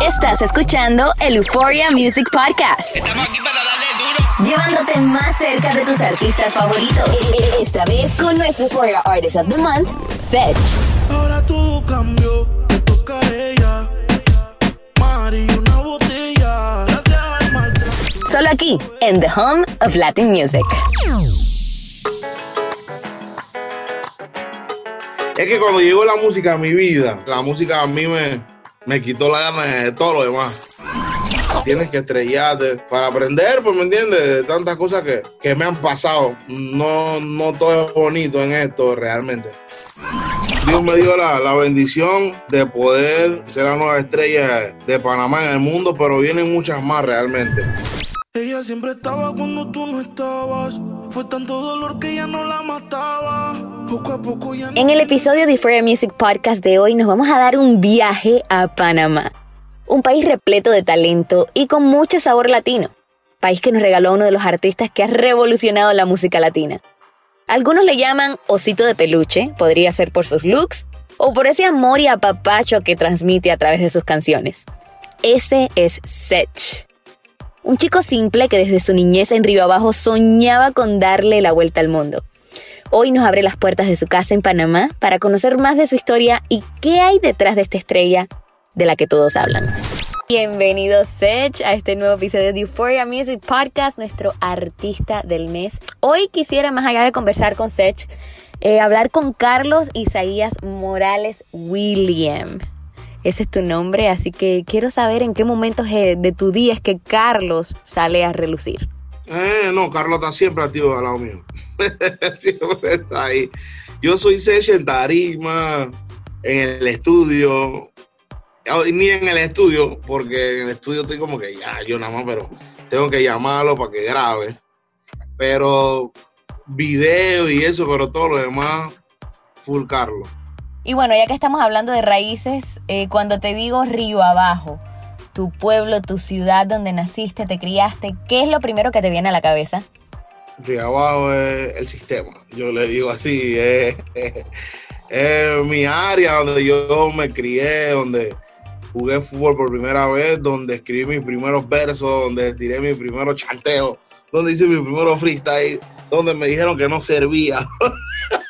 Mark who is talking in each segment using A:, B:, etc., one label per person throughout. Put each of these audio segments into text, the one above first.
A: Estás escuchando el Euphoria Music Podcast.
B: Estamos aquí para darle duro.
A: Llevándote más cerca de tus artistas favoritos. Esta vez con nuestro Euphoria Artist of the Month, Sech.
C: Ahora todo cambió, me toca a ella. Mari, una botella. Gracias al maltrato.
A: Solo aquí, en The Home of Latin Music.
D: Es que cuando llegó la música a mi vida, la música a mí me, me quitó la gana de todo lo demás. Tienes que estrellarte para aprender, pues me entiendes, de tantas cosas que, que me han pasado. No, no todo es bonito en esto realmente. Dios me dio la, la bendición de poder ser la nueva estrella de Panamá en el mundo, pero vienen muchas más realmente.
C: Ella siempre estaba cuando tú no estabas. Fue tanto dolor que ya no la mataba. Poco a poco ya no
A: En el episodio de Euphoria Music Podcast de hoy nos vamos a dar un viaje a Panamá. Un país repleto de talento y con mucho sabor latino. País que nos regaló uno de los artistas que ha revolucionado la música latina. Algunos le llaman osito de peluche, podría ser por sus looks o por ese amor y apapacho que transmite a través de sus canciones. Ese es Sech. Un chico simple que desde su niñez en Río Abajo soñaba con darle la vuelta al mundo. Hoy nos abre las puertas de su casa en Panamá para conocer más de su historia y qué hay detrás de esta estrella de la que todos hablan. Bienvenido Sech a este nuevo episodio de Euphoria Music Podcast, nuestro artista del mes. Hoy quisiera, más allá de conversar con Sech, eh, hablar con Carlos Isaías Morales William. Ese es tu nombre, así que quiero saber en qué momentos eh, de tu día es que Carlos sale a relucir.
D: Eh, no, Carlos está siempre activo al lado mío. siempre está ahí. Yo soy Sech en tarima, en el estudio. Ni en el estudio, porque en el estudio estoy como que ya, yo nada más, pero tengo que llamarlo para que grabe. Pero video y eso, pero todo lo demás, full Carlos.
A: Y bueno, ya que estamos hablando de raíces, eh, cuando te digo Río Abajo, tu pueblo, tu ciudad donde naciste, te criaste, ¿qué es lo primero que te viene a la cabeza?
D: Río abajo es el sistema, yo le digo así, es, mi área donde yo me crié, donde jugué fútbol por primera vez, donde escribí mis primeros versos, donde tiré mi primero chanteo, donde hice mi primero freestyle, donde me dijeron que no servía.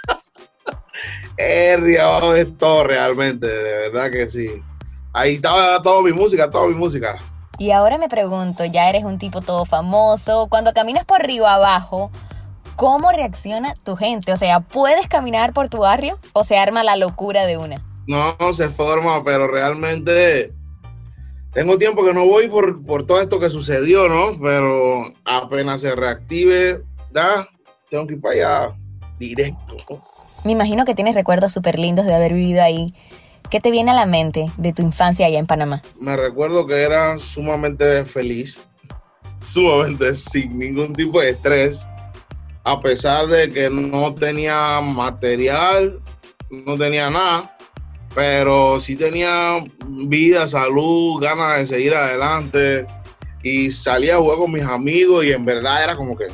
D: Río abajo es todo realmente, de verdad que sí. Ahí estaba toda mi música, toda mi música.
A: Y ahora me pregunto, ya eres un tipo todo famoso, cuando caminas por Río Abajo, ¿cómo reacciona tu gente? O sea, ¿puedes caminar por tu barrio o se arma la locura de una?
D: No, se forma, pero realmente tengo tiempo que no voy por, por todo esto que sucedió, ¿no? Pero apenas se reactive, ya, tengo que ir para allá directo.
A: Me imagino que tienes recuerdos súper lindos de haber vivido ahí. ¿Qué te viene a la mente de tu infancia allá en Panamá?
D: Me recuerdo que era sumamente feliz, sumamente sin ningún tipo de estrés, a pesar de que no tenía material, no tenía nada, pero sí tenía vida, salud, ganas de seguir adelante y salía a jugar con mis amigos y en verdad era como que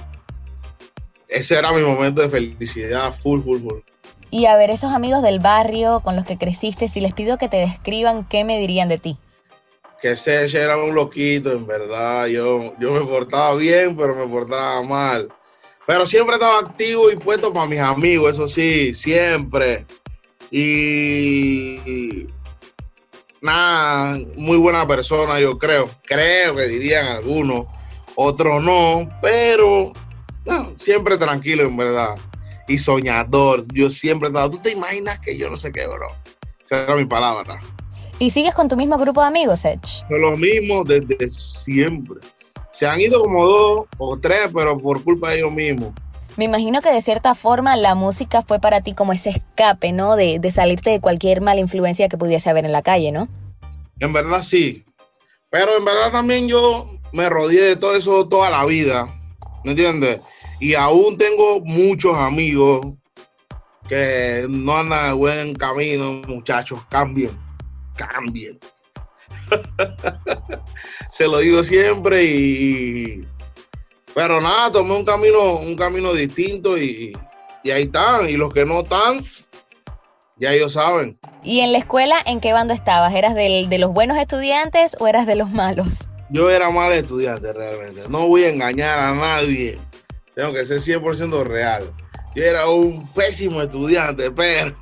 D: ese era mi momento de felicidad, full, full, full.
A: Y a ver, esos amigos del barrio con los que creciste, si les pido que te describan, ¿qué me dirían de ti?
D: que Sech era un loquito, en verdad. Yo, yo me portaba bien, pero me portaba mal. Pero siempre estaba activo y puesto para mis amigos, eso sí, siempre. Y nada, muy buena persona, yo creo. Creo que dirían algunos, otros no, pero siempre tranquilo, en verdad. Y soñador. Yo siempre estaba. ¿Tú te imaginas que yo no sé qué, bro? Esa era mi palabra.
A: ¿Y sigues con tu mismo grupo de amigos?
D: Son los mismos desde siempre. Se han ido como dos o tres, pero por culpa de ellos mismos.
A: Me imagino que de cierta forma la música fue para ti como ese escape, ¿no? De, de salirte de cualquier mala influencia que pudiese haber en la calle, ¿no?
D: En verdad sí. Pero en verdad también yo me rodeé de todo eso toda la vida. ¿Me entiendes? Y aún tengo muchos amigos que no andan en buen camino, muchachos. Cambien. Cambien. Se lo digo siempre y. Pero nada, tomé un camino, un camino distinto y, y ahí están. Y los que no están, ya ellos saben.
A: ¿Y en la escuela en qué bando estabas? ¿Eras del- de los buenos estudiantes o eras de los malos?
D: Yo era mal estudiante realmente. No voy a engañar a nadie. Tengo que ser 100% real. Yo era un pésimo estudiante, pero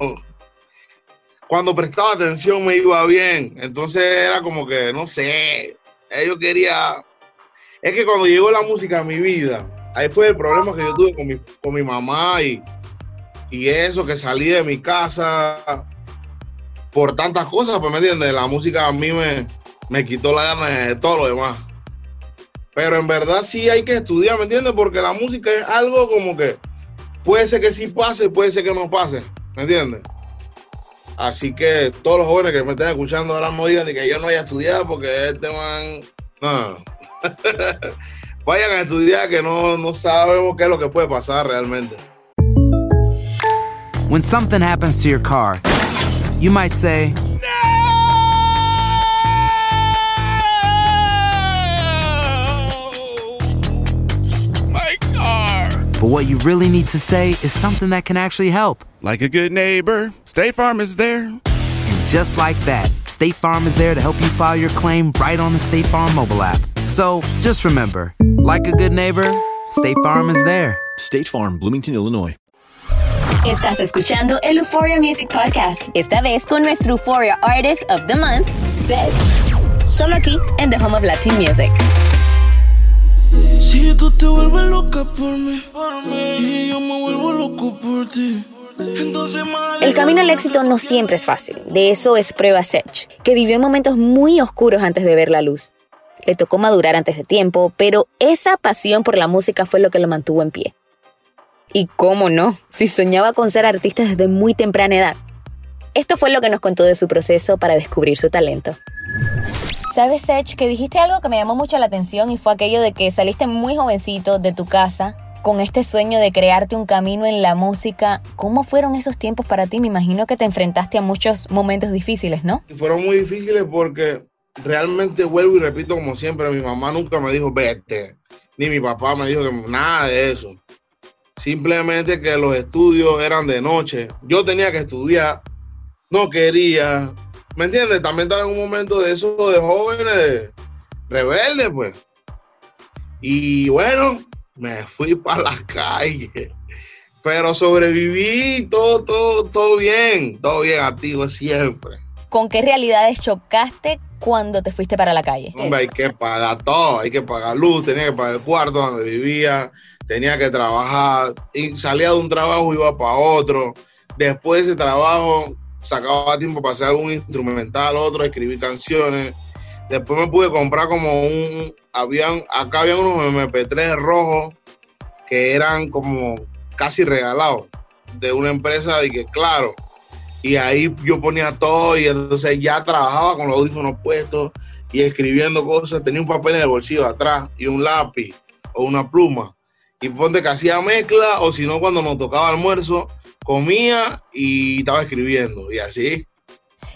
D: cuando prestaba atención me iba bien. Entonces era como que, no sé, yo quería... Es que cuando llegó la música a mi vida, ahí fue el problema que yo tuve con mi, con mi mamá y, y eso, que salí de mi casa por tantas cosas, pues me entiendes, la música a mí me, me quitó la gana de todo lo demás. Pero en verdad sí hay que estudiar, ¿me entiendes? Porque la música es algo como que puede ser que sí pase, puede ser que no pase, ¿me entiendes? Así que todos los jóvenes que me estén escuchando ahora no digan ni que yo no voy a estudiar porque este man... No. Vayan a estudiar que no, no sabemos qué es lo que puede pasar realmente.
E: When something happens to your car, you might say, but what you really need to say is something that can actually help.
F: Like a good neighbor, State Farm is there.
E: And just like that, State Farm is there to help you file your claim right on the State Farm mobile app. So just remember, like a good neighbor, State Farm is there.
G: State Farm, Bloomington, Illinois.
A: Estás escuchando el Euphoria Music Podcast. Esta vez con nuestro Euphoria Artist of the Month, Seth. Solo aquí en The Home of Latin Music.
C: Si tú te vuelves loca por mí, y yo me vuelvo por ti.
A: El camino al éxito no siempre es fácil. De eso es prueba Sech, que vivió momentos muy oscuros antes de ver la luz. Le tocó madurar antes de tiempo, pero esa pasión por la música fue lo que lo mantuvo en pie. Y cómo no, si soñaba con ser artista desde muy temprana edad. Esto fue lo que nos contó de su proceso para descubrir su talento. ¿Sabes, Sech, que dijiste algo que me llamó mucho la atención y fue aquello de que saliste muy jovencito de tu casa con este sueño de crearte un camino en la música? ¿Cómo fueron esos tiempos para ti? Me imagino que te enfrentaste a muchos momentos difíciles, ¿no?
D: Fueron muy difíciles porque realmente vuelvo y repito como siempre, mi mamá nunca me dijo vete, ni mi papá me dijo nada de eso. Simplemente que los estudios eran de noche. Yo tenía que estudiar, no quería. ¿Me entiendes? También estaba en un momento de eso de jóvenes rebeldes, pues. Y bueno, me fui para la calle. Pero sobreviví, todo, todo, todo bien, todo bien activo siempre.
A: ¿Con qué realidades chocaste cuando te fuiste para la calle?
D: Hombre, hay que pagar todo, hay que pagar luz, tenía que pagar el cuarto donde vivía, tenía que trabajar, y salía de un trabajo y iba para otro. Después de ese trabajo sacaba tiempo para hacer algún instrumental, otro, escribir canciones. Después me pude comprar como un, habían, acá habían unos MP3 rojos que eran como casi regalados de una empresa y que claro, y ahí yo ponía todo y entonces ya trabajaba con los audífonos puestos y escribiendo cosas, tenía un papel en el bolsillo de atrás y un lápiz o una pluma. Y ponte que hacía mezcla o si no cuando nos tocaba almuerzo, comía y estaba escribiendo y así.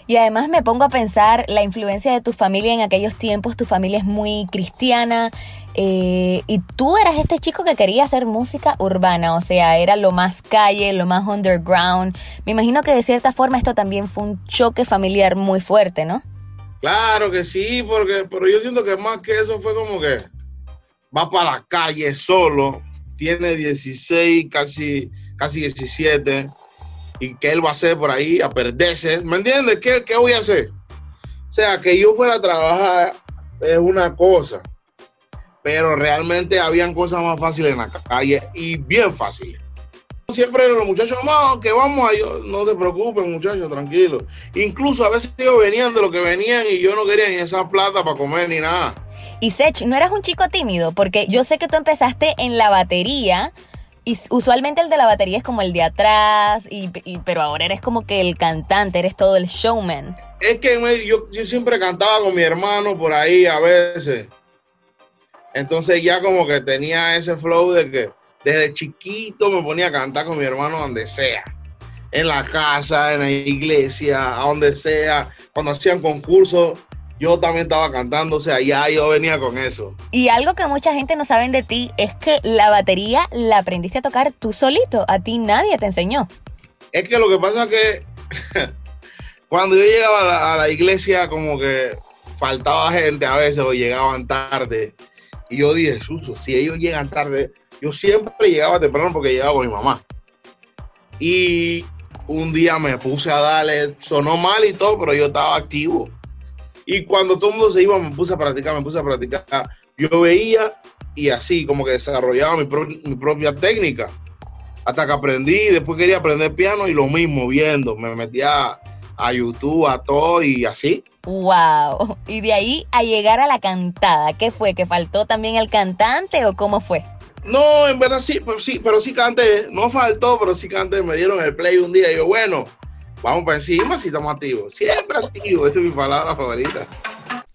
A: Y además me pongo a pensar la influencia de tu familia en aquellos tiempos. Tu familia es muy cristiana eh, y tú eras este chico que quería hacer música urbana, o sea, era lo más calle, lo más underground. Me imagino que de cierta forma esto también fue un choque familiar muy fuerte, ¿no?
D: Claro que sí, porque, pero yo siento que más que eso fue como que va para la calle solo, tiene 16, casi, casi 17, y qué él va a hacer por ahí, a perderse, ¿me entiendes? ¿Qué, ¿Qué voy a hacer? O sea, que yo fuera a trabajar es una cosa, pero realmente habían cosas más fáciles en la calle y bien fáciles. Siempre los muchachos, no, que vamos a yo, no te preocupes, muchachos, tranquilo. Incluso a veces ellos venían de lo que venían y yo no quería ni esa plata para comer ni nada.
A: Y Sech, ¿no eras un chico tímido? Porque yo sé que tú empezaste en la batería y usualmente el de la batería es como el de atrás, y, pero ahora eres como que el cantante, eres todo el showman.
D: es que yo, yo siempre cantaba con mi hermano por ahí a veces. Entonces ya como que tenía ese flow de que desde chiquito me ponía a cantar con mi hermano donde sea. En la casa, en la iglesia, a donde sea. Cuando hacían concursos, yo también estaba cantando. O sea, ya yo venía con eso.
A: Y algo que mucha gente no sabe de ti es que la batería la aprendiste a tocar tú solito. A ti nadie te enseñó.
D: Es que lo que pasa es que cuando yo llegaba a la, a la iglesia, como que faltaba gente a veces o llegaban tarde. Y yo dije, Suso, si ellos llegan tarde, yo siempre llegaba temprano porque llegaba con mi mamá. Y un día me puse a darle, sonó mal y todo, pero yo estaba activo. Y cuando todo el mundo se iba, me puse a practicar, me puse a practicar. Yo veía y así, como que desarrollaba mi, pro- mi propia técnica hasta que aprendí, después quería aprender piano y lo mismo viendo, me metía a YouTube, a todo y así.
A: ¡Wow! Y de ahí a llegar a la cantada. ¿Qué fue? ¿Que faltó también el cantante o cómo fue?
D: No, en verdad sí, pero sí, pero sí canté, no faltó, pero sí canté, me dieron el play un día y yo, bueno, vamos para encima si estamos activos, siempre activos, esa es mi palabra favorita.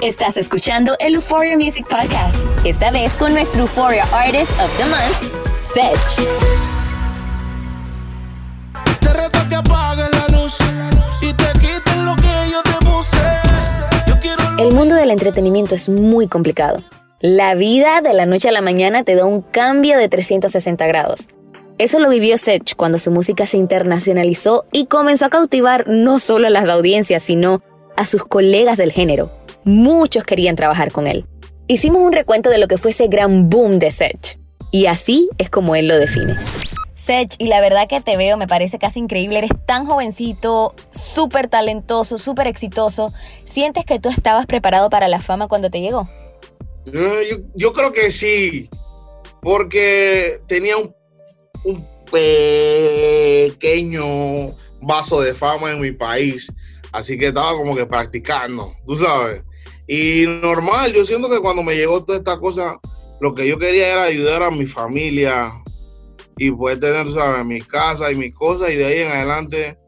A: Estás escuchando el Euphoria Music Podcast. Esta vez con nuestro Euphoria Artist of the Month, Sedge.
C: Te reto que apagues la luz y te quites lo que yo te puse. Yo quiero
A: El mundo del entretenimiento es muy complicado. La vida de la noche a la mañana te da un cambio de 360 grados. Eso lo vivió Sech cuando su música se internacionalizó y comenzó a cautivar no solo a las audiencias, sino a sus colegas del género. Muchos querían trabajar con él. Hicimos un recuento de lo que fue ese gran boom de Sech. Y así es como él lo define. Sech, y la verdad que te veo, me parece casi increíble. Eres tan jovencito, súper talentoso, súper exitoso. ¿Sientes que tú estabas preparado para la fama cuando te llegó?
D: Yo, yo- yo creo que sí, porque tenía un, un pequeño vaso de fama en mi país, así que estaba como que practicando, tú sabes. Y normal, yo siento que cuando me llegó toda esta cosa, lo que yo quería era ayudar a mi familia y poder tener, tú sabes, mi casa y mis cosas, y de ahí en adelante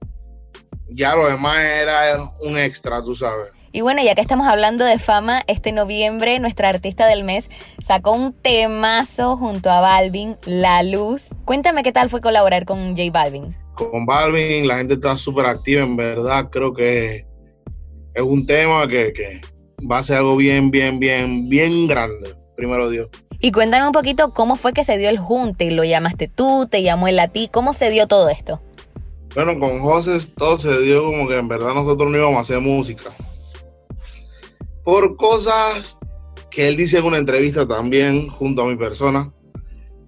D: ya lo demás era un extra, tú sabes.
A: Y bueno, ya que estamos hablando de fama, este noviembre nuestra artista del mes sacó un temazo junto a Balvin, La Luz. Cuéntame qué tal fue colaborar con J Balvin.
D: Con Balvin, la gente está súper activa, en verdad, creo que es un tema que, que va a ser algo bien, bien, bien, bien grande, primero Dios.
A: Y cuéntanos un poquito cómo fue que se dio el junte. ¿Lo llamaste tú? ¿Te llamó él a ti? ¿Cómo se dio todo esto?
D: Bueno, con José todo se dio como que en verdad nosotros no íbamos a hacer música. Por cosas que él dice en una entrevista también junto a mi persona,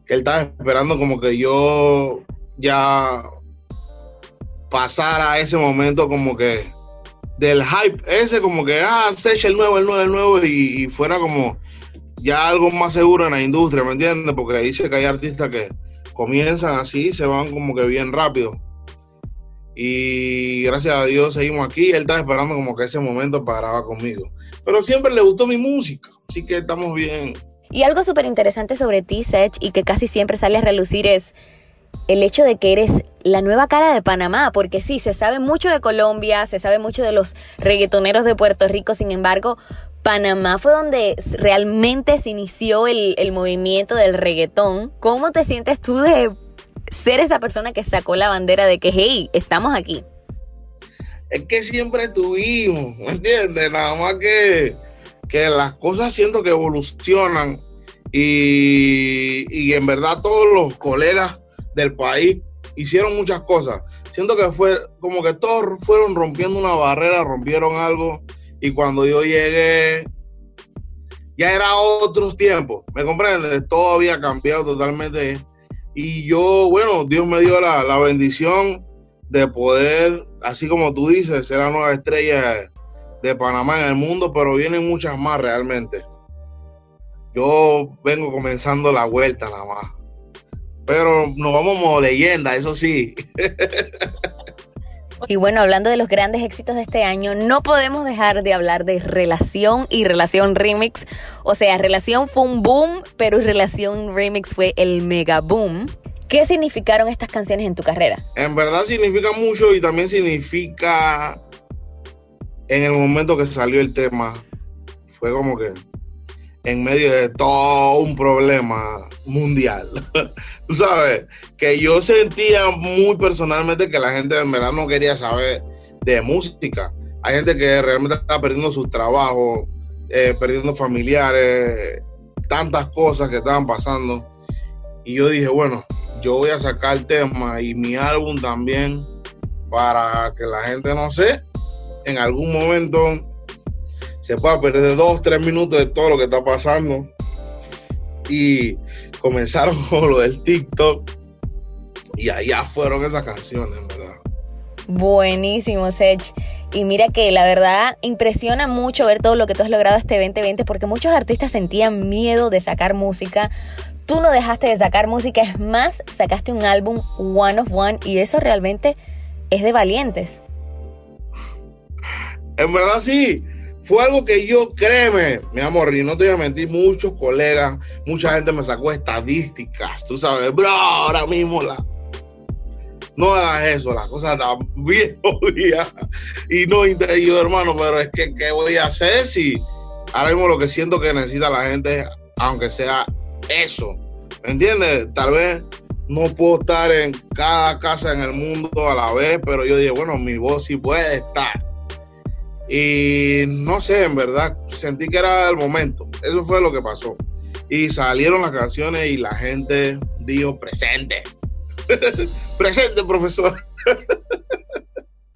D: que él estaba esperando como que yo ya pasara ese momento como que del hype ese como que ah Sech el nuevo el nuevo el nuevo y, fuera como ya algo más seguro en la industria ¿me entiendes? porque dice que hay artistas que comienzan así se van como que bien rápido. Y gracias a Dios seguimos aquí él estaba esperando como que ese momento para grabar conmigo. Pero siempre le gustó mi música así que estamos bien.
A: Y algo súper interesante sobre ti, Sech, y que casi siempre sale a relucir es el hecho de que eres la nueva cara de Panamá, porque sí, se sabe mucho de Colombia, se sabe mucho de los reggaetoneros de Puerto Rico, sin embargo, Panamá fue donde realmente se inició el, el movimiento del reggaetón. ¿Cómo te sientes tú de ser esa persona que sacó la bandera de que, hey, estamos aquí?
D: es que siempre estuvimos, ¿me entiendes? Nada más que, que las cosas siento que evolucionan y, y en verdad todos los colegas del país hicieron muchas cosas. Siento que fue como que todos fueron rompiendo una barrera, rompieron algo y cuando yo llegué ya era otros tiempos, ¿me comprendes? Todo había cambiado totalmente y yo, bueno, Dios me dio la, la bendición de poder, así como tú dices, ser la nueva estrella de Panamá en el mundo, pero vienen muchas más realmente. Yo vengo comenzando la vuelta nada más. Pero nos vamos como leyenda, eso sí.
A: Y bueno, hablando de los grandes éxitos de este año, no podemos dejar de hablar de Relación y Relación Remix. O sea, Relación fue un boom, pero Relación Remix fue el mega boom. ¿Qué significaron estas canciones en tu carrera?
D: En verdad significa mucho y también significa en el momento que salió el tema. Fue como que en medio de todo un problema mundial. Tú sabes, que yo sentía muy personalmente que la gente en verdad no quería saber de música. Hay gente que realmente está perdiendo sus trabajos, eh, perdiendo familiares, tantas cosas que estaban pasando. Y yo dije, bueno, yo voy a sacar el tema y mi álbum también para que la gente, no sé, en algún momento se pueda perder dos, tres minutos de todo lo que está pasando. Y comenzaron con lo del TikTok y allá fueron esas canciones, ¿verdad?
A: Buenísimo, Sech. Y mira que la verdad impresiona mucho ver todo lo que tú has logrado este 2020 porque muchos artistas sentían miedo de sacar música. Tú no dejaste de sacar música, es más, sacaste un álbum One of One y eso realmente es de valientes.
D: En verdad sí, fue algo que yo, créeme, mi amor, y no te voy a mentir, muchos colegas, mucha gente me sacó estadísticas, tú sabes, bro, ahora mismo la... No hagas eso, las cosas están bien. Y no, y yo, hermano, pero es que, ¿qué voy a hacer si ahora mismo lo que siento que necesita la gente, aunque sea eso, ¿me entiendes? Tal vez no puedo estar en cada casa en el mundo a la vez, pero yo dije, bueno, mi voz sí puede estar. Y no sé, en verdad, sentí que era el momento. Eso fue lo que pasó. Y salieron las canciones y la gente dijo, presente. presente, profesor.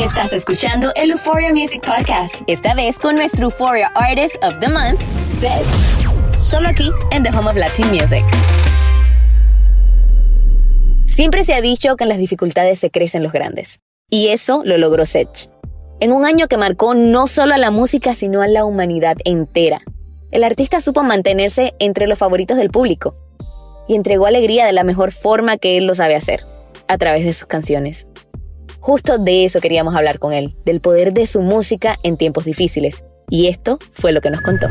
A: Estás escuchando el Euphoria Music Podcast. Esta vez con nuestro Euphoria Artist of the Month, Seth. Solo aquí en The Home of Latin Music. Siempre se ha dicho que en las dificultades se crecen los grandes. Y eso lo logró Seth. En un año que marcó no solo a la música, sino a la humanidad entera. El artista supo mantenerse entre los favoritos del público y entregó alegría de la mejor forma que él lo sabe hacer, a través de sus canciones. Justo de eso queríamos hablar con él, del poder de su música en tiempos difíciles. Y esto fue lo que nos contó.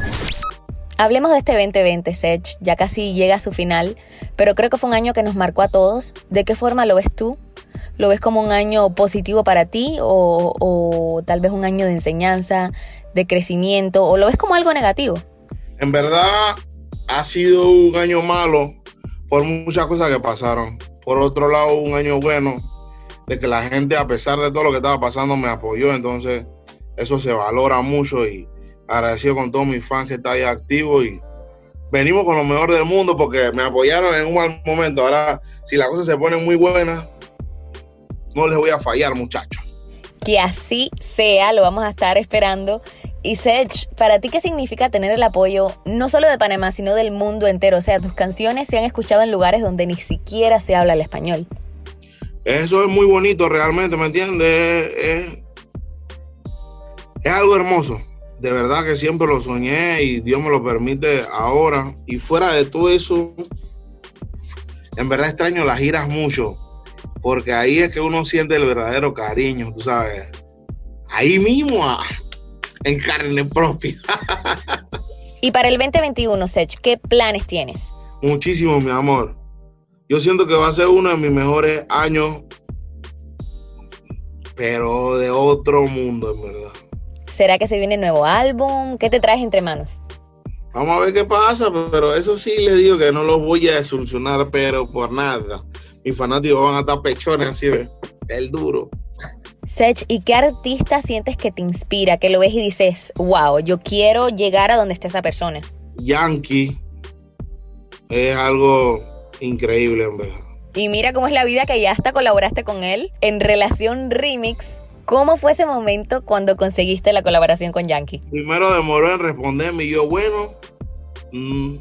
A: Hablemos de este 2020, Sech. Ya casi llega a su final, pero creo que fue un año que nos marcó a todos. ¿De qué forma lo ves tú? ¿Lo ves como un año positivo para ti o, o tal vez un año de enseñanza, de crecimiento, o lo ves como algo negativo?
D: En verdad ha sido un año malo por muchas cosas que pasaron. Por otro lado, un año bueno de que la gente, a pesar de todo lo que estaba pasando, me apoyó. Entonces, eso se valora mucho y agradecido con todos mis fans que están ahí activos y venimos con lo mejor del mundo porque me apoyaron en un mal momento. Ahora, si las cosas se ponen muy buenas, no les voy a fallar, muchachos.
A: Que así sea, lo vamos a estar esperando. Y Sech, ¿para ti qué significa tener el apoyo no solo de Panamá, sino del mundo entero? O sea, tus canciones se han escuchado en lugares donde ni siquiera se habla el español.
D: Eso es muy bonito realmente, ¿me entiendes? Es, es, algo hermoso. De verdad que siempre lo soñé y Dios me lo permite ahora. Y fuera de todo eso, en verdad extraño las giras mucho, porque ahí es que uno siente el verdadero cariño, tú sabes. Ahí mismo, ah, en carne propia.
A: y para el 2021, Sech, ¿qué planes tienes?
D: Muchísimo, mi amor yo siento que va a ser uno de mis mejores años, pero de otro mundo, en verdad.
A: ¿Será que se viene nuevo álbum? ¿Qué te traes entre manos?
D: Vamos a ver qué pasa, pero eso sí les digo que no lo voy a solucionar, pero por nada. mis fanáticos van a estar pechones así, ¿ves? el duro.
A: Sech, ¿y qué artista sientes que te inspira, que lo ves y dices, wow, yo quiero llegar a donde está esa persona?
D: Yankee es algo increíble, en verdad.
A: Y mira cómo es la vida que ya hasta colaboraste con él en Relación Remix. ¿Cómo fue ese momento cuando conseguiste la colaboración con Yankee?
D: Primero demoró en responderme y yo, bueno, mm,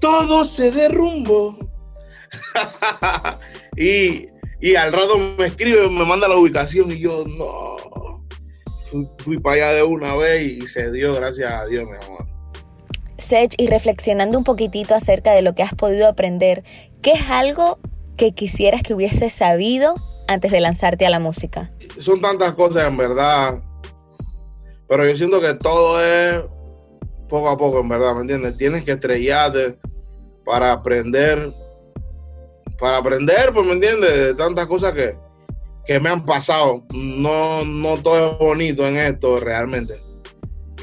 D: todo se derrumbó. y, y, al rato me escribe, me manda la ubicación y yo, no. Fui, fui para allá de una vez y se dio, gracias a Dios, mi amor.
A: Sech, y reflexionando un poquitito acerca de lo que has podido aprender, ¿qué es algo que quisieras que hubieses sabido antes de lanzarte a la música?
D: Son tantas cosas en verdad, pero yo siento que todo es poco a poco, en verdad, ¿me entiendes? Tienes que estrellarte para aprender, para aprender, pues, ¿me entiendes? De tantas cosas que, que me han pasado. No, no todo es bonito en esto realmente.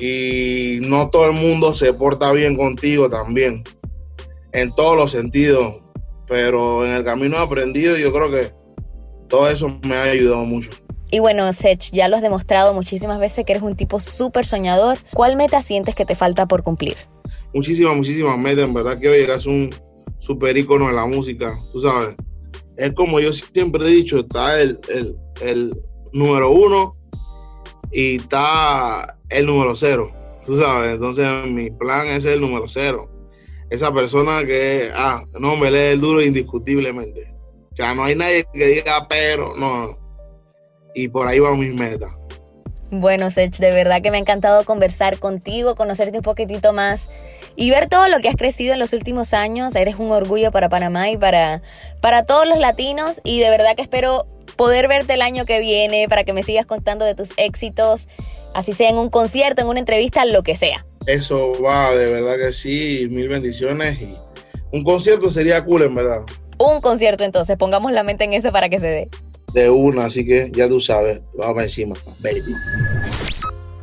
D: Y no todo el mundo se porta bien contigo también, en todos los sentidos pero en el camino he aprendido y yo creo que todo eso me ha ayudado mucho.
A: Y bueno, Sech, ya lo has demostrado muchísimas veces que eres un tipo súper soñador. ¿Cuál meta sientes que te falta por cumplir?
D: Muchísimas, muchísimas metas. En verdad quiero llegar a ser un super ícono de la música, tú sabes. Es como yo siempre he dicho, está el, el, el número uno y está el número cero, tú sabes. Entonces mi plan es el número cero esa persona que, ah, no, me lee el duro indiscutiblemente. O sea, no hay nadie que diga, pero, no. Y por ahí van mis metas.
A: Bueno, Sech, de verdad que me ha encantado conversar contigo, conocerte un poquitito más y ver todo lo que has crecido en los últimos años. Eres un orgullo para Panamá y para, para todos los latinos y de verdad que espero poder verte el año que viene para que me sigas contando de tus éxitos, así sea en un concierto, en una entrevista, lo que sea.
D: Eso va, de verdad que sí, mil bendiciones y un concierto sería cool en verdad.
A: Un concierto entonces, pongamos la mente en eso para que se dé.
D: De una, así que ya tú sabes, vamos encima, baby.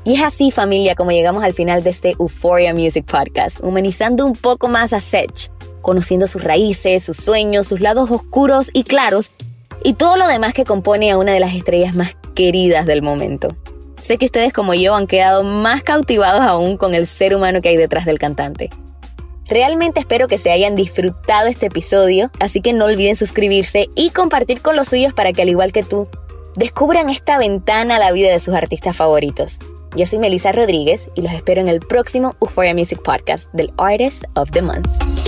A: Y es así familia como llegamos al final de este Euphoria Music Podcast, humanizando un poco más a Sech, conociendo sus raíces, sus sueños, sus lados oscuros y claros y todo lo demás que compone a una de las estrellas más queridas del momento. Sé que ustedes como yo han quedado más cautivados aún con el ser humano que hay detrás del cantante. Realmente espero que se hayan disfrutado este episodio, así que no olviden suscribirse y compartir con los suyos para que al igual que tú, descubran esta ventana a la vida de sus artistas favoritos. Yo soy Melissa Rodríguez y los espero en el próximo Euphoria Music Podcast del Artist of the Month.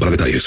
H: para detalles.